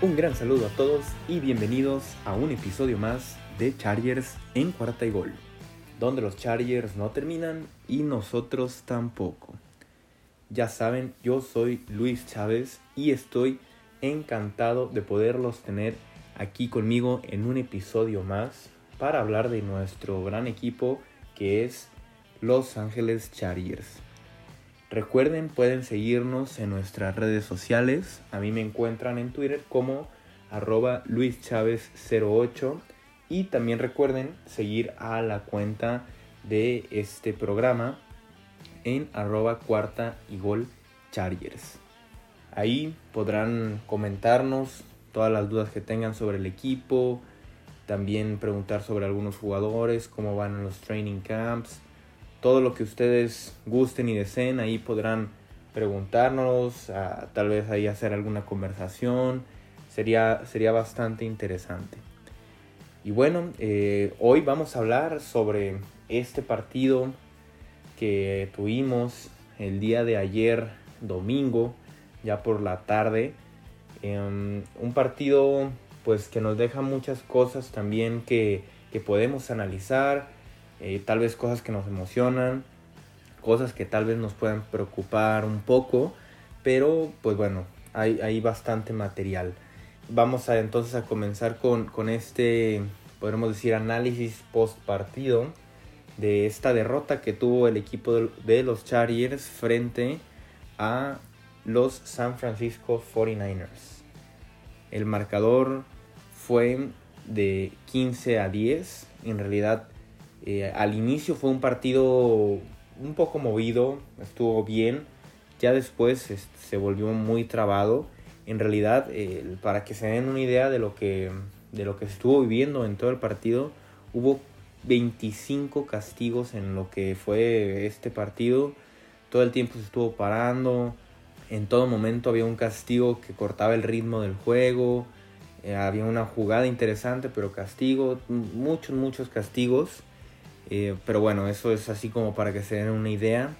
Un gran saludo a todos y bienvenidos a un episodio más de Chargers en cuarta y gol, donde los Chargers no terminan y nosotros tampoco. Ya saben, yo soy Luis Chávez y estoy encantado de poderlos tener aquí conmigo en un episodio más para hablar de nuestro gran equipo que es Los Ángeles Chargers. Recuerden, pueden seguirnos en nuestras redes sociales. A mí me encuentran en Twitter como arroba luischavez08. Y también recuerden seguir a la cuenta de este programa en arroba cuarta y gol chargers. Ahí podrán comentarnos todas las dudas que tengan sobre el equipo, también preguntar sobre algunos jugadores, cómo van en los training camps, todo lo que ustedes gusten y deseen, ahí podrán preguntarnos, tal vez ahí hacer alguna conversación, sería, sería bastante interesante. Y bueno, eh, hoy vamos a hablar sobre este partido que tuvimos el día de ayer, domingo, ya por la tarde. Em, un partido pues que nos deja muchas cosas también que, que podemos analizar eh, tal vez cosas que nos emocionan, cosas que tal vez nos puedan preocupar un poco, pero pues bueno, hay, bastante material. Vamos a entonces a comenzar con, con este, podemos decir, análisis post partido de esta derrota que tuvo el equipo de, de los Chargers frente a los San Francisco 49ers. El marcador fue de 15 a 10. En realidad eh, al inicio fue un partido un poco movido, estuvo bien. Ya después se volvió muy trabado. En realidad, para que se den una idea de lo que de lo que estuvo viviendo en todo el partido, hubo 25 castigos en lo que fue este partido. Todo el tiempo se estuvo parando. En todo momento había un castigo que cortaba el ritmo del juego. Eh, había una jugada interesante, pero castigo. Muchos, muchos castigos. Eh, pero bueno, eso es así como para que se den una idea.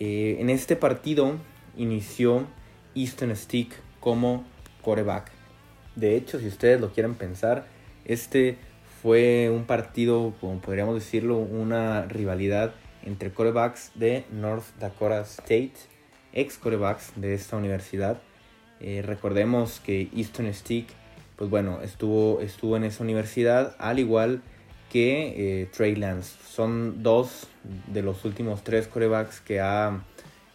Eh, en este partido inició Easton Stick como coreback. De hecho, si ustedes lo quieren pensar, este fue un partido, como podríamos decirlo, una rivalidad entre corebacks de North Dakota State, ex corebacks de esta universidad. Eh, recordemos que Easton Stick, pues bueno, estuvo, estuvo en esa universidad, al igual que eh, Trey Lance. Son dos de los últimos tres corebacks que ha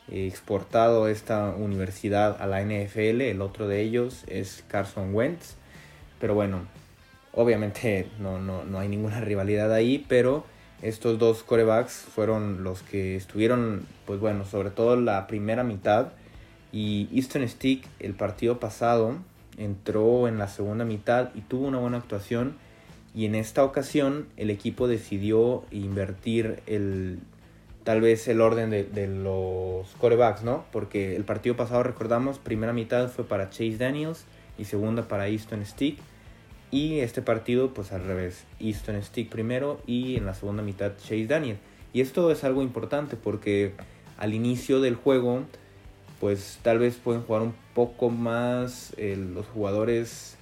eh, exportado esta universidad a la NFL. El otro de ellos es Carson Wentz. Pero bueno, obviamente no, no, hay ninguna rivalidad ahí, pero estos dos corebacks fueron los que estuvieron, pues bueno, sobre todo la primera mitad. Y Easton Stick el partido pasado entró en la segunda mitad y tuvo una buena actuación y en esta ocasión el equipo decidió invertir el tal vez el orden de, los corebacks, ¿no? Porque el partido pasado recordamos, primera mitad fue para Chase Daniels y segunda para Easton Stick. Y este partido, pues al revés, Easton Stick primero y en la segunda mitad Chase Daniel. Y esto es algo importante porque al inicio del juego, pues tal vez pueden jugar un poco más eh, los jugadores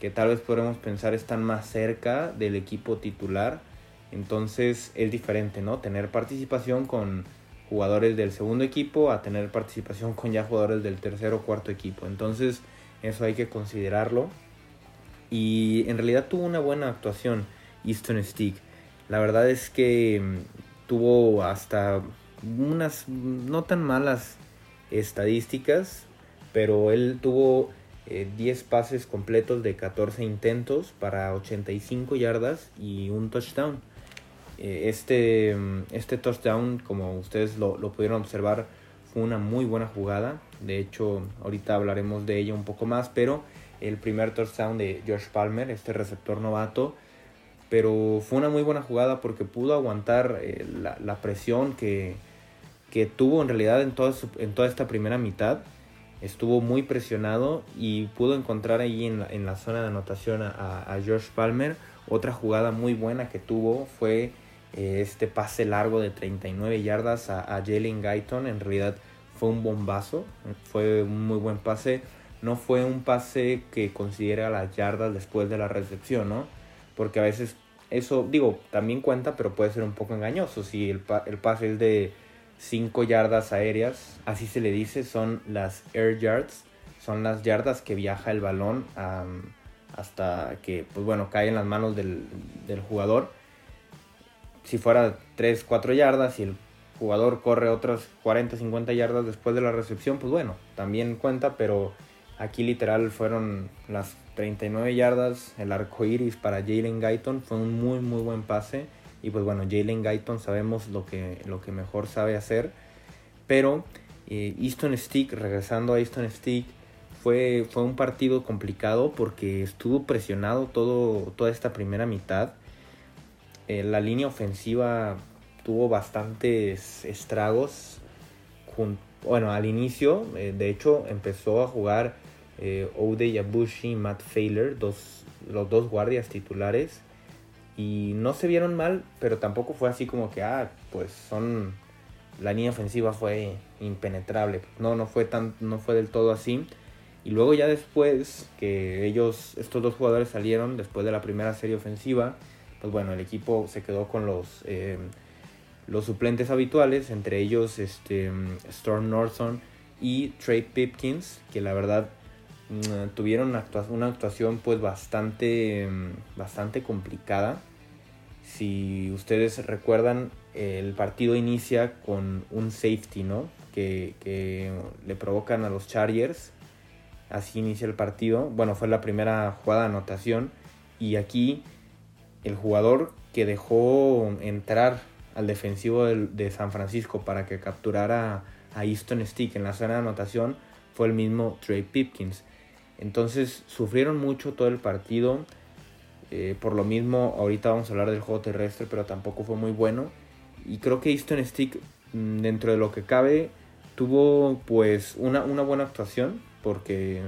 que tal vez podremos pensar están más cerca del equipo titular. Entonces es diferente, ¿no? Tener participación con jugadores del segundo equipo a tener participación con ya jugadores del tercer o cuarto equipo. Entonces eso hay que considerarlo. Y en realidad tuvo una buena actuación Easton Stick. La verdad es que mm, tuvo hasta unas no tan malas estadísticas, pero él tuvo 10 eh, pases completos de 14 intentos para 85 yardas y un touchdown. Eh, este, mm, este touchdown, como ustedes lo, pudieron observar, fue una muy buena jugada. De hecho, ahorita hablaremos de ella un poco más, pero el primer touchdown de Josh Palmer, este receptor novato, pero fue una muy buena jugada porque pudo aguantar eh, la, presión que, que, tuvo en realidad en toda, en toda esta primera mitad estuvo muy presionado y pudo encontrar ahí en la, en la zona de anotación a, George Palmer. Otra jugada muy buena que tuvo fue eh, este pase largo de 39 yardas a, Jalen Guyton. En realidad fue un bombazo, fue un muy buen pase no fue un pase que considera las yardas después de la recepción, ¿no? Porque a veces eso, digo, también cuenta, pero puede ser un poco engañoso. Si el, el pase es de 5 yardas aéreas, así se le dice, son las air yards, son las yardas que viaja el balón hasta que, pues bueno, cae en las manos del, del jugador. Si fuera 3, 4 yardas y el jugador corre otras 40, 50 yardas después de la recepción, pues bueno, también cuenta, pero aquí literal fueron las 39 yardas, el arco iris para Jalen Guyton. Fue un muy, muy buen pase. Y pues bueno, Jalen Guyton sabemos lo que, lo que mejor sabe hacer. Pero eh, Easton Stick, regresando a Easton Stick, fue, fue un partido complicado porque estuvo presionado todo, toda esta primera mitad. Eh, la línea ofensiva tuvo bastantes estragos. bueno, al inicio, eh, de hecho, empezó a jugar eh, Ode Yabushi y Matt Failer, dos, los dos guardias titulares. Y no se vieron mal, pero tampoco fue así como que, ah, pues son. La línea ofensiva fue impenetrable. No, no fue, tan, no fue del todo así. Y luego ya después que ellos, estos dos jugadores salieron, después de la primera serie ofensiva, pues bueno, el equipo se quedó con los, eh, los suplentes habituales, entre ellos este, Storm Norton y Trey Pipkins, que la verdad tuvieron una actuación pues bastante, mm, bastante complicada. Si ustedes recuerdan, el partido inicia con un safety, ¿no? Que, que, le provocan a los Chargers. Así inicia el partido. Bueno, fue la primera jugada de anotación. Y aquí el jugador que dejó entrar al defensivo de San Francisco para que capturara a Easton Stick en la zona de anotación fue el mismo Trey Pipkins. Entonces sufrieron mucho todo el partido. Eh, por lo mismo, ahorita vamos a hablar del juego terrestre, pero tampoco fue muy bueno. Y creo que Easton Stick, mm, dentro de lo que cabe, tuvo pues una, una buena actuación. Porque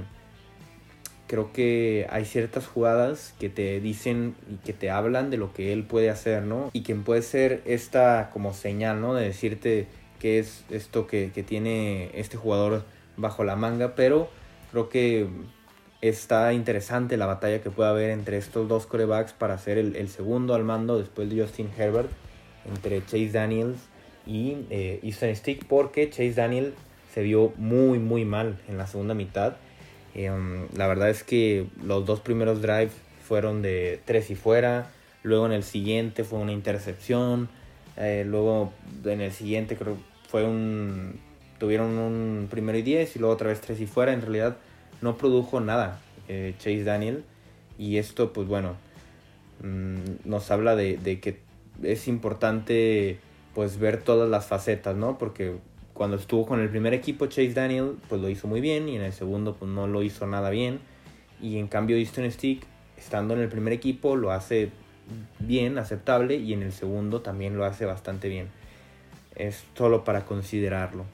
creo que hay ciertas jugadas que te dicen y que te hablan de lo que él puede hacer, ¿no? Y que puede ser esta como señal, ¿no? De decirte qué es esto que, que tiene este jugador bajo la manga. Pero creo que está interesante la batalla que puede haber entre estos dos corebacks para ser el, segundo al mando después de Justin Herbert, entre Chase Daniels y eh, Stick, porque Chase Daniel se vio muy, muy mal en la segunda mitad. Um, la verdad es que los dos primeros drives fueron de tres y fuera, luego en el siguiente fue una intercepción, eh, luego en el siguiente creo fue un tuvieron un primero y diez y luego otra vez tres y fuera. En realidad no produjo nada eh, Chase Daniel. Y esto, pues bueno, mm, nos habla de, que es importante pues ver todas las facetas, ¿no? Porque cuando estuvo con el primer equipo Chase Daniel, pues lo hizo muy bien y en el segundo pues no lo hizo nada bien. Y en cambio Easton Stick, estando en el primer equipo, lo hace bien, aceptable, y en el segundo también lo hace bastante bien. Es solo para considerarlo.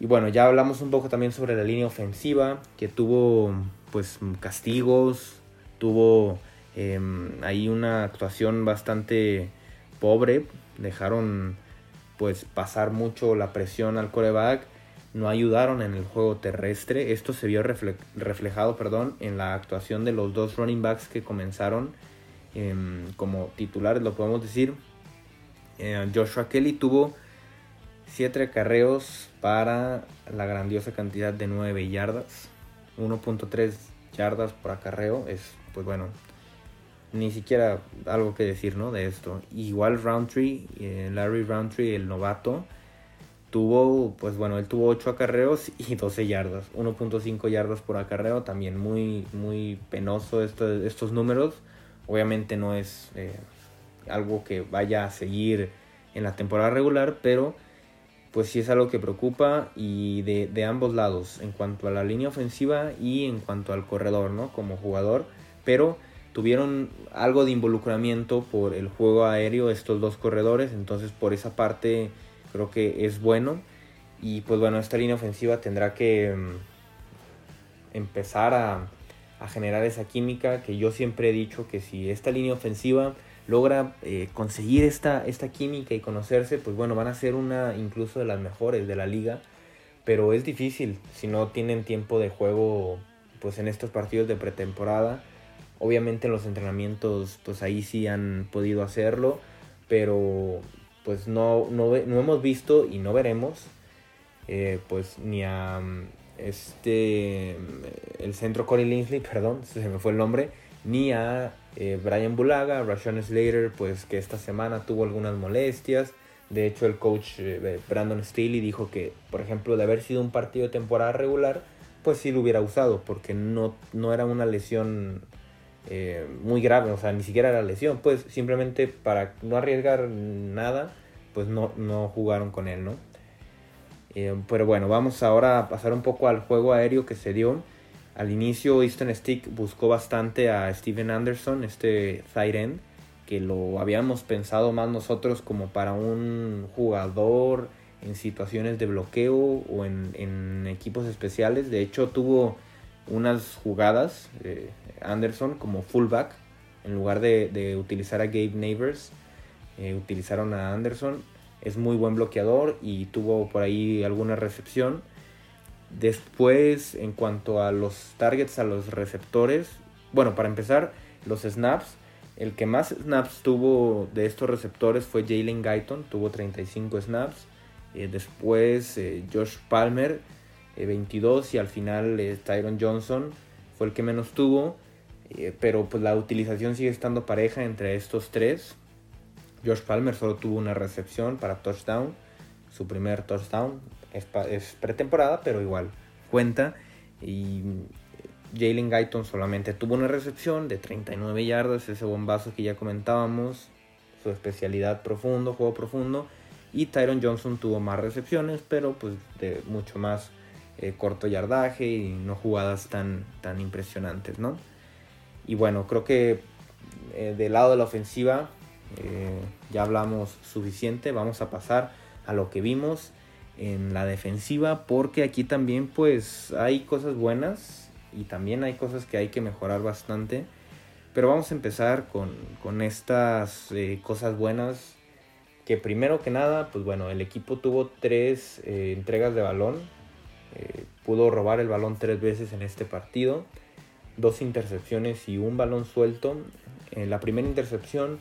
Y bueno, ya hablamos un poco también sobre la línea ofensiva, que tuvo pues castigos, tuvo em, ahí una actuación bastante pobre, dejaron pues pasar mucho la presión al coreback, no ayudaron en el juego terrestre, esto se vio reflejado perdón, en la actuación de los dos running backs que comenzaron em, como titulares, lo podemos decir. Eh, Joshua Kelly tuvo 7 acarreos para la grandiosa cantidad de 9 yardas. 1.3 yardas por acarreo es, pues bueno, ni siquiera algo que decir, ¿no? De esto. Igual Roundtree, eh, Larry Roundtree, el novato, tuvo, pues bueno, él tuvo 8 acarreos y 12 yardas. 1.5 yardas por acarreo, también muy, muy penoso estos números. Obviamente no es eh, algo que vaya a seguir en la temporada regular, pero pues sí es algo que preocupa y de, ambos lados, en cuanto a la línea ofensiva y en cuanto al corredor, ¿no? Como jugador, pero tuvieron algo de involucramiento por el juego aéreo estos dos corredores, entonces por esa parte creo que es bueno y pues bueno, esta línea ofensiva tendrá que mm, empezar a, a generar esa química que yo siempre he dicho que si esta línea ofensiva logra eh, conseguir esta, esta química y conocerse, pues bueno, van a ser una incluso de las mejores de la liga. pero es difícil si no tienen tiempo de juego pues en estos partidos de pretemporada. Obviamente en los entrenamientos pues ahí sí han podido hacerlo, pero pues no, no, hemos visto y no veremos eh, pues ni a este el centro Corey Linsley, perdón, se me fue el nombre, ni a eh, Brian Bulaga, Rashawn Slater, pues que esta semana tuvo algunas molestias. De hecho, el coach eh, Brandon Staley dijo que, por ejemplo, de haber sido un partido de temporada regular, pues sí lo hubiera usado, porque no, no era una lesión eh, muy grave, o sea, ni siquiera era lesión, pues simplemente para no arriesgar nada, pues no, no jugaron con él, ¿no? pero bueno, vamos ahora a pasar un poco al juego aéreo que se dio. Al inicio Easton Stick buscó bastante a Steven Anderson, este tight que lo habíamos pensado más nosotros como para un jugador en situaciones de bloqueo o en, equipos especiales. De hecho tuvo unas jugadas eh, Anderson como fullback en lugar de, utilizar a Gabe Neighbors. Eh, utilizaron a Anderson. Es muy buen bloqueador y tuvo por ahí alguna recepción. Después, en cuanto a los targets, a los receptores, bueno, para empezar, los snaps. El que más snaps tuvo de estos receptores fue Jalen Guyton, tuvo 35 snaps. Eh, después eh, Josh Palmer, 22. Eh, y al final Tyron Johnson fue el que menos tuvo. pero pues la utilización sigue estando pareja entre estos tres. Josh Palmer solo tuvo una recepción para touchdown, su primer touchdown es, pretemporada, pero igual cuenta. Y Jalen Guyton solamente tuvo una recepción de 39 yardas, ese bombazo que ya comentábamos, su especialidad profundo, juego profundo. Y Tyron Johnson tuvo más recepciones, pero pues de mucho más eh, corto yardaje y no jugadas tan, tan impresionantes, ¿no? Y bueno, creo que eh, del lado de la ofensiva eh, ya hablamos suficiente, vamos a pasar a lo que vimos en la defensiva porque aquí también pues hay cosas buenas y también hay cosas que hay que mejorar bastante. Pero vamos a empezar con, estas eh, cosas buenas. Que primero que nada, pues bueno, el equipo tuvo tres eh, entregas de balón. Eh, pudo robar el balón tres veces en este partido. Dos intercepciones y un balón suelto. En la primera intercepción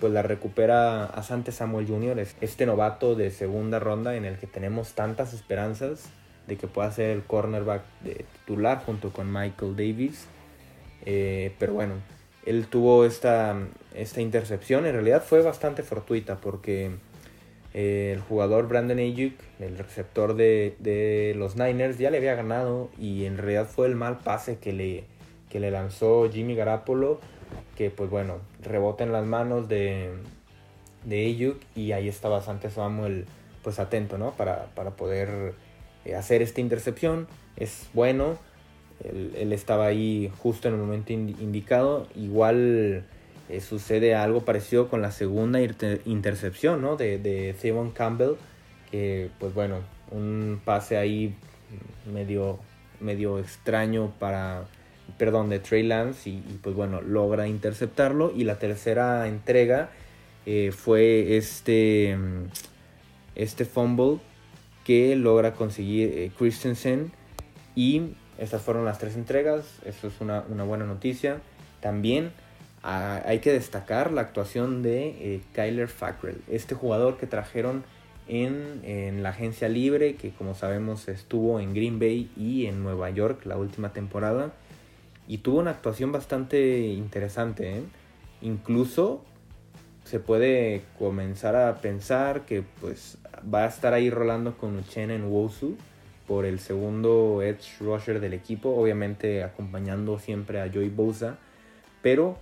pues la recupera Asante Samuel Jr., este novato de segunda ronda en el que tenemos tantas esperanzas de que pueda ser el cornerback de titular junto con Michael Davis. Eh, pero bueno, él tuvo esta, esta intercepción, en realidad fue bastante fortuita porque eh, el jugador Brandon Ayuk, el receptor de, de, los Niners, ya le había ganado y en realidad fue el mal pase que le, que le lanzó Jimmy Garapolo que pues bueno, rebota en las manos de, de y ahí está bastante Samuel pues atento, ¿no? Para, poder eh, hacer esta intercepción. Es bueno, él, estaba ahí justo en el momento indicado. Igual eh, sucede algo parecido con la segunda intercepción, ¿no? De, de Campbell, que pues bueno, un pase ahí medio, medio extraño para perdón, de Trey Lance y, pues bueno, logra interceptarlo. Y la tercera entrega eh, fue este, mm, este fumble que logra conseguir eh, Christensen. Y estas fueron las tres entregas, eso es una, buena noticia. También ah, hay que destacar la actuación de eh, Kyler Fackrell, este jugador que trajeron en, en, la agencia libre, que como sabemos estuvo en Green Bay y en Nueva York la última temporada y tuvo una actuación bastante interesante. ¿eh? Incluso se puede comenzar a pensar que pues va a estar ahí rolando con Uchenna en Wosu por el segundo edge rusher del equipo, obviamente acompañando siempre a Joey Bosa, pero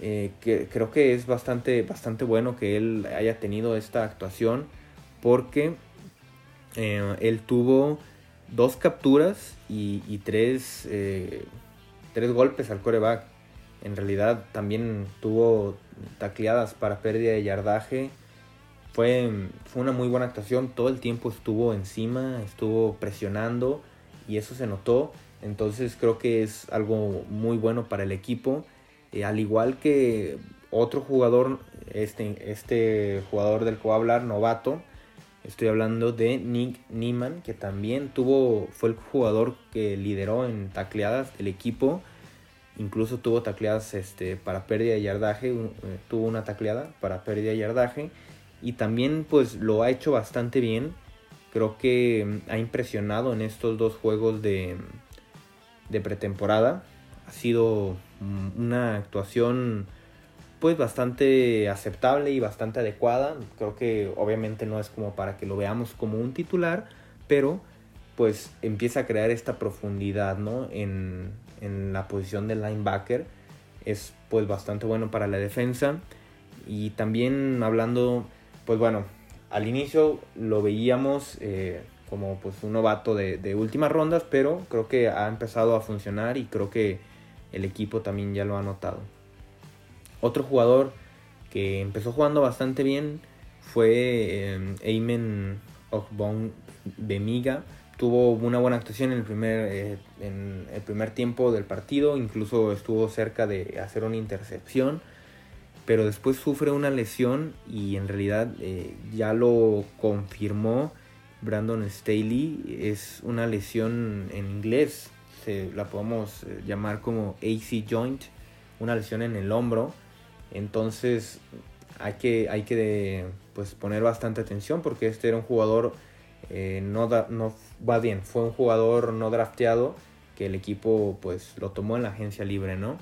eh, que, creo que es bastante, bastante bueno que él haya tenido esta actuación porque eh, él tuvo dos capturas y tres tres golpes al coreback. En realidad también tuvo tacleadas para pérdida de yardaje. Fue, fue una muy buena actuación. Todo el tiempo estuvo encima, estuvo presionando y eso se notó. Entonces creo que es algo muy bueno para el equipo. Eh, al igual que otro jugador, este, este jugador del que voy a hablar, novato, Estoy hablando de Nick Niemann, que también tuvo, fue el jugador que lideró en tacleadas del equipo. Incluso tuvo tacleadas este, para pérdida de yardaje, eh, tuvo una tacleada para pérdida de yardaje. Y también pues lo ha hecho bastante bien. Creo que mm, ha impresionado en estos dos juegos de, de pretemporada. Ha sido mm, una actuación pues bastante aceptable y bastante adecuada. Creo que obviamente no es como para que lo veamos como un titular, pero pues empieza a crear esta profundidad, ¿no? En, en la posición del linebacker. Es pues bastante bueno para la defensa. Y también hablando, pues bueno, al inicio lo veíamos eh, como pues un novato de, de últimas rondas, pero creo que ha empezado a funcionar y creo que el equipo también ya lo ha notado. Otro jugador que empezó jugando bastante bien fue eh, Aymen Bemiga. Tuvo una buena actuación en el, primer, eh, en el primer tiempo del partido, incluso estuvo cerca de hacer una intercepción, pero después sufre una lesión y en realidad eh, ya lo confirmó Brandon Staley. Es una lesión en inglés, se la podemos llamar como AC joint, una lesión en el hombro entonces hay que, hay que pues, poner bastante atención porque este era un jugador, eh, no, no va bien, fue un jugador no drafteado que el equipo pues lo tomó en la agencia libre, ¿no?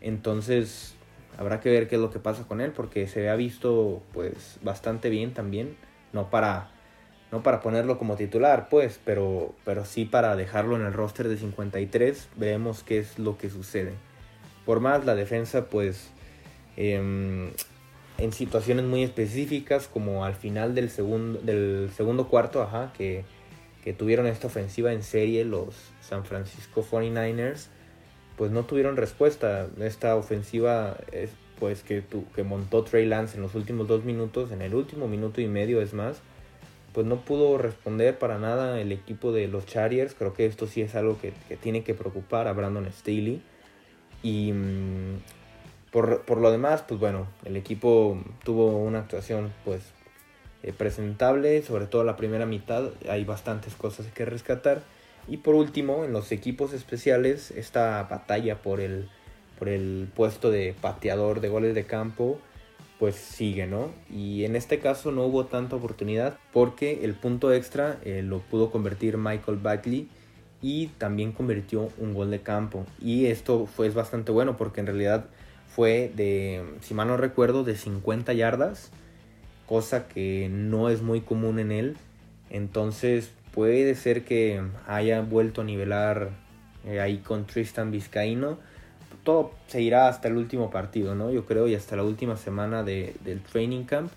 Entonces habrá que ver qué es lo que pasa con él porque se ha visto pues bastante bien también, no para no para ponerlo como titular, pues, pero pero sí para dejarlo en el roster de 53, veremos qué es lo que sucede. Por más la defensa pues Em, en situaciones muy específicas, como al final del segundo, del segundo cuarto, ajá, que, tuvieron esta ofensiva en serie los San Francisco 49ers, pues no tuvieron respuesta. Esta ofensiva es, pues que, que montó Trey Lance en los últimos dos minutos, en el último minuto y medio es más, pues no pudo responder para nada el equipo de los Chargers. Creo que esto sí es algo que, que tiene que preocupar a Brandon Staley. Y mm, por, lo demás, pues bueno, el equipo tuvo una actuación pues eh, presentable, sobre todo la primera mitad, hay bastantes cosas que rescatar. Y por último, en los equipos especiales, esta batalla por el, por el puesto de pateador de goles de campo, pues sigue, ¿no? Y en este caso no hubo tanta oportunidad porque el punto extra eh, lo pudo convertir Michael Bagley y también convirtió un gol de campo. Y esto fue bastante bueno porque en realidad fue de, si mal no recuerdo, de 50 yardas, cosa que no es muy común en él. Entonces puede ser que haya vuelto a nivelar eh, ahí con Tristan Vizcaíno. Todo se hasta el último partido, ¿no? Yo creo, y hasta la última semana de, del training camp.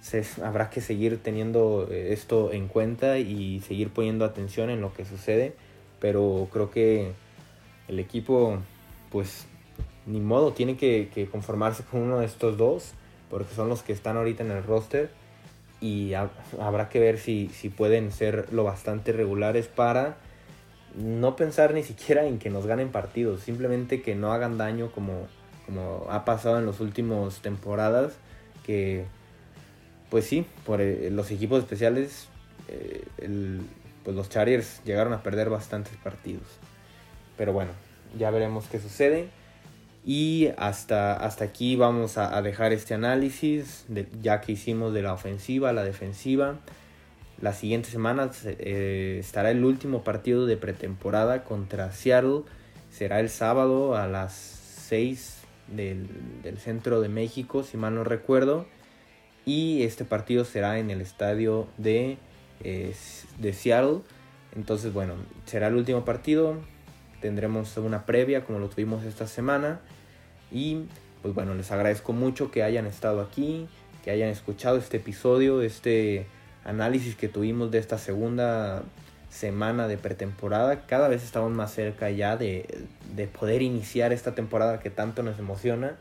Se, habrá que seguir teniendo eh, esto en cuenta y seguir poniendo atención en lo que sucede. Pero creo que el equipo, pues ni modo, tiene que, conformarse con uno de estos dos, porque son los que están ahorita en el roster. Y habrá que ver si, pueden ser lo bastante regulares para no pensar ni siquiera en que nos ganen partidos, simplemente que no hagan daño como, como ha pasado en las últimas temporadas, que pues sí, por eh, los equipos especiales, eh, pues los Chargers llegaron a perder bastantes partidos. Pero bueno, ya veremos qué sucede. Y hasta, hasta aquí vamos a, dejar este análisis, ya que hicimos de la ofensiva a la defensiva. La siguiente semana eh, estará el último partido de pretemporada contra Seattle. Será el sábado a las 6 del, centro de México, si mal no recuerdo. Y este partido será en el estadio de, eh, de Seattle. Entonces, bueno, será el último partido tendremos una previa como lo tuvimos esta semana. Y pues bueno, les agradezco mucho que hayan estado aquí, que hayan escuchado este episodio, este análisis que tuvimos de esta segunda semana de pretemporada. Cada vez estamos más cerca ya de, de poder iniciar esta temporada que tanto nos emociona.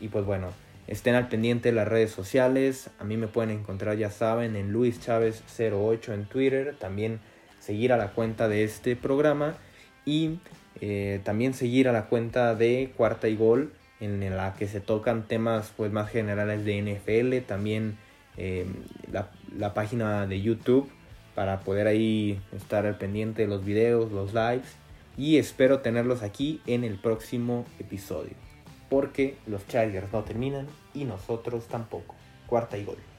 Y pues bueno, estén al pendiente de las redes sociales. A mí me pueden encontrar, ya saben, en Luis Chávez 08 en Twitter. También seguir a la cuenta de este programa y eh, también seguir a la cuenta de Cuarta y Gol en la que se tocan temas pues más generales de NFL, también em, la página de YouTube para poder ahí estar al pendiente de los videos, los lives. Y espero tenerlos aquí en el próximo episodio. Porque los Chargers no terminan y nosotros tampoco. Cuarta y gol.